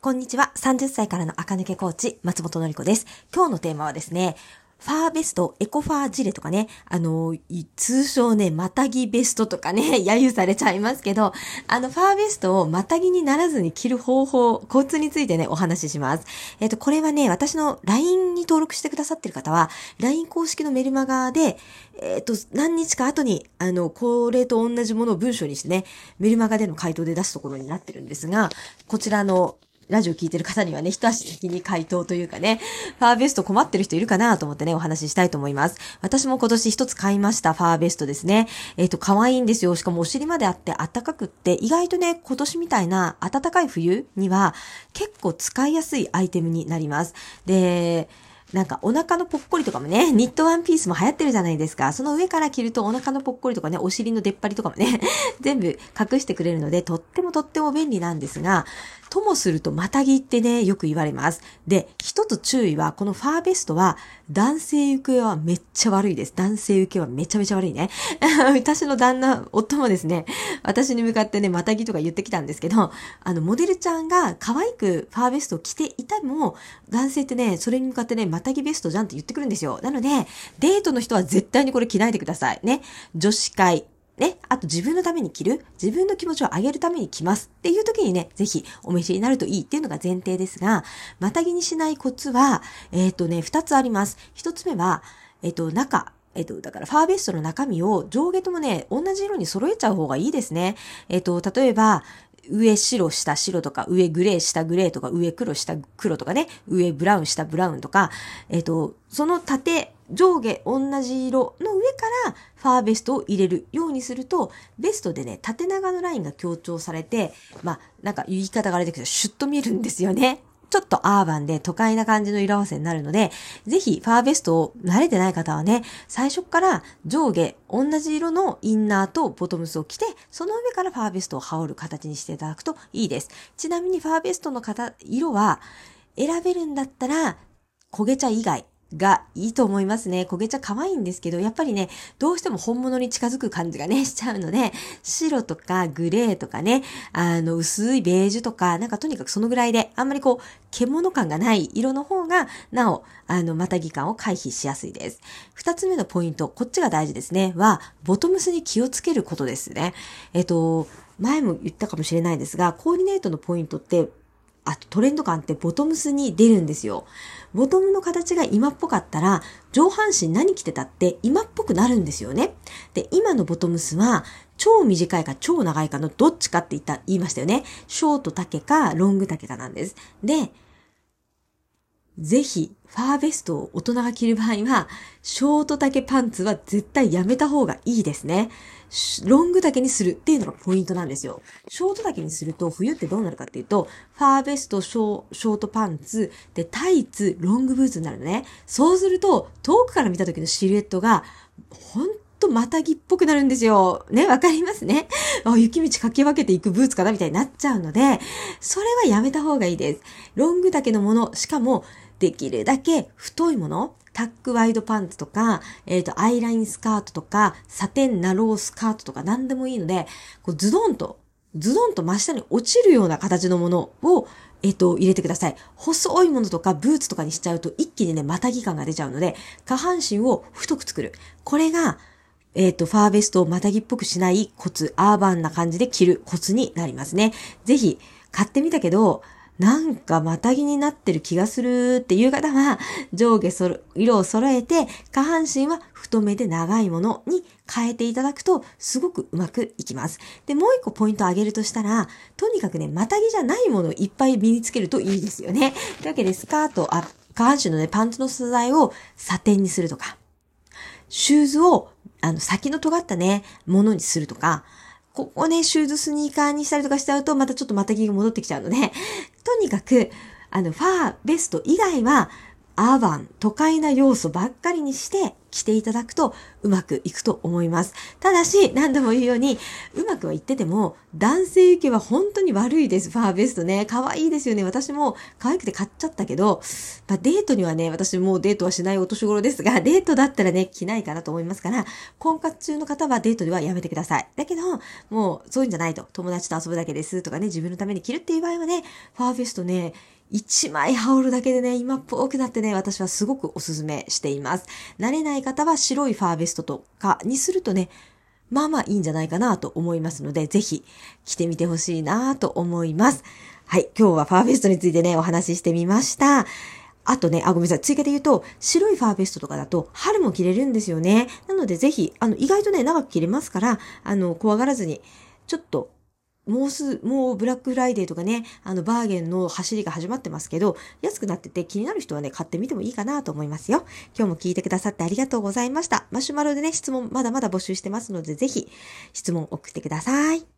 こんにちは。30歳からの赤抜けコーチ、松本のり子です。今日のテーマはですね、ファーベスト、エコファージレとかね、あの、通称ね、またぎベストとかね、揶揄されちゃいますけど、あの、ファーベストをまたぎにならずに着る方法、コツについてね、お話しします。えっ、と、これはね、私の LINE に登録してくださってる方は、LINE 公式のメルマガで、えっ、と、何日か後に、あの、これと同じものを文章にしてね、メルマガでの回答で出すところになってるんですが、こちらのラジオ聞いてる方にはね、一足先に回答というかね、ファーベスト困ってる人いるかなと思ってね、お話ししたいと思います。私も今年一つ買いました、ファーベストですね。えっ、と、可愛いんですよ。しかもお尻まであって暖かくって、意外とね、今年みたいな暖かい冬には結構使いやすいアイテムになります。で、なんかお腹のぽっこりとかもね、ニットワンピースも流行ってるじゃないですか。その上から着るとお腹のぽっこりとかね、お尻の出っ張りとかもね、全部隠してくれるので、とってもとっても便利なんですが、ともするとまたぎってね、よく言われます。で、一つ注意は、このファーベストは、男性受けはめっちゃ悪いです。男性受けはめちゃめちゃ悪いね。私の旦那、夫もですね、私に向かってね、またぎとか言ってきたんですけど、あの、モデルちゃんが可愛くファーベストを着ていたも、男性ってね、それに向かってね、またぎベストじゃんって言ってくるんですよ。なので、デートの人は絶対にこれ着ないでください。ね。女子会、ね、あと自分のために着る、自分の気持ちを上げるために着ますっていう時にね、ぜひお召しになるといいっていうのが前提ですが、またぎにしないコツは、えっ、ー、とね、二つあります。一つ目は、えっ、ー、と、中、えっ、と、だからファーベストの中身を上下ともね、同じ色に揃えちゃう方がいいですね。えっ、と、例えば、上白下白とか、上グレー下グレーとか、上黒下黒とかね、上ブラウン下ブラウンとか、えっ、と、その縦、上下同じ色の上からファーベストを入れるようにすると、ベストでね、縦長のラインが強調されて、まあ、なんか言い方があれだけど、シュッと見えるんですよね。ちょっとアーバンで都会な感じの色合わせになるので、ぜひファーベストを慣れてない方はね、最初から上下同じ色のインナーとボトムスを着て、その上からファーベストを羽織る形にしていただくといいです。ちなみにファーベストの型、色は選べるんだったら、焦げ茶以外、がいいと思いますね。焦げ茶可愛いんですけど、やっぱりね、どうしても本物に近づく感じがね、しちゃうので、白とかグレーとかね、あの、薄いベージュとか、なんかとにかくそのぐらいで、あんまりこう、獣感がない色の方が、なお、あの、またぎ感を回避しやすいです。二つ目のポイント、こっちが大事ですね、は、ボトムスに気をつけることですね。えっと、前も言ったかもしれないですが、コーディネートのポイントって、あとトレンド感ってボトムスに出るんですよ。ボトムの形が今っぽかったら、上半身何着てたって今っぽくなるんですよね。で、今のボトムスは、超短いか超長いかのどっちかって言った、言いましたよね。ショート丈かロング丈かなんです。で、ぜひ、ファーベストを大人が着る場合は、ショート丈パンツは絶対やめた方がいいですね。ロング丈にするっていうのがポイントなんですよ。ショート丈にすると冬ってどうなるかっていうと、ファーベスト、ショートパンツ、で、タイツ、ロングブーツになるのね。そうすると、遠くから見た時のシルエットが、ほんとまたぎっぽくなるんですよ。ね、わかりますね。あ、雪道駆け分けていくブーツかなみたいになっちゃうので、それはやめた方がいいです。ロング丈のもの、しかも、できるだけ太いもの、タックワイドパンツとか、えっ、ー、と、アイラインスカートとか、サテンナロースカートとか何でもいいので、こうズドンと、ズドンと真下に落ちるような形のものを、えっ、ー、と、入れてください。細いものとかブーツとかにしちゃうと一気にね、またぎ感が出ちゃうので、下半身を太く作る。これが、えっ、ー、と、ファーベストをまたぎっぽくしないコツ、アーバンな感じで着るコツになりますね。ぜひ、買ってみたけど、なんかまたぎになってる気がするっていう方は、上下そ色を揃えて、下半身は太めで長いものに変えていただくと、すごくうまくいきます。で、もう一個ポイントを挙げるとしたら、とにかくね、またぎじゃないものをいっぱい身につけるといいですよね。というわけで、スカート、あ、下半身のね、パンツの素材をサテンにするとか、シューズを、あの、先の尖ったね、ものにするとか、ここね、シューズスニーカーにしたりとかしちゃうと、またちょっとまたぎが戻ってきちゃうので、とにかく、あの、ファーベスト以外は、アーバン、都会な要素ばっかりにして着ていただくとうまくいくと思います。ただし、何度も言うように、うまくはいってても、男性受けは本当に悪いです。ファーベストね。可愛いですよね。私も可愛くて買っちゃったけど、まあ、デートにはね、私もうデートはしないお年頃ですが、デートだったらね、着ないかなと思いますから、婚活中の方はデートではやめてください。だけど、もうそういうんじゃないと。友達と遊ぶだけですとかね、自分のために着るっていう場合はね、ファーベストね、1枚羽織るだけでね、今っぽくなってね、私はすごくおすすめしています。慣れない方は白いファーベストとかにするとね、まあまあいいんじゃないかなと思いますので、ぜひ着てみてほしいなと思います。はい、今日はファーベストについてね、お話ししてみました。あとね、あ、ごめんなさい。追加で言うと、白いファーベストとかだと、春も着れるんですよね。なので、ぜひ、あの、意外とね、長く着れますから、あの、怖がらずに、ちょっと、もうす、もうブラックフライデーとかね、あの、バーゲンの走りが始まってますけど、安くなってて気になる人はね、買ってみてもいいかなと思いますよ。今日も聞いてくださってありがとうございました。マシュマロでね、質問まだまだ募集してますので、ぜひ、質問送ってください。